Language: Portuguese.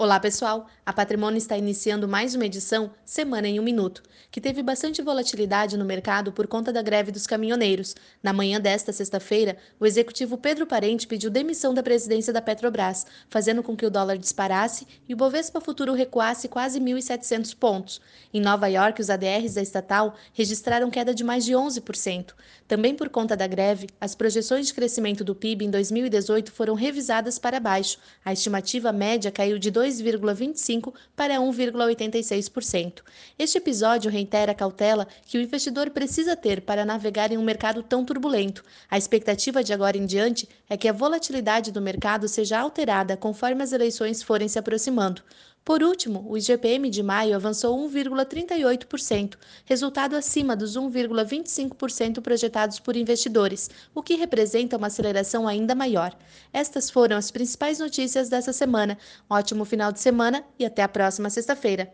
Olá, pessoal! A Patrimônio está iniciando mais uma edição Semana em um Minuto, que teve bastante volatilidade no mercado por conta da greve dos caminhoneiros. Na manhã desta sexta-feira, o executivo Pedro Parente pediu demissão da presidência da Petrobras, fazendo com que o dólar disparasse e o Bovespa Futuro recuasse quase 1.700 pontos. Em Nova York, os ADRs da estatal registraram queda de mais de 11%. Também por conta da greve, as projeções de crescimento do PIB em 2018 foram revisadas para baixo. A estimativa média caiu de 2 2,25% para 1,86%. Este episódio reitera a cautela que o investidor precisa ter para navegar em um mercado tão turbulento. A expectativa de agora em diante é que a volatilidade do mercado seja alterada conforme as eleições forem se aproximando. Por último, o IGPM de maio avançou 1,38%, resultado acima dos 1,25% projetados por investidores, o que representa uma aceleração ainda maior. Estas foram as principais notícias dessa semana. Um ótimo final de semana e até a próxima sexta-feira.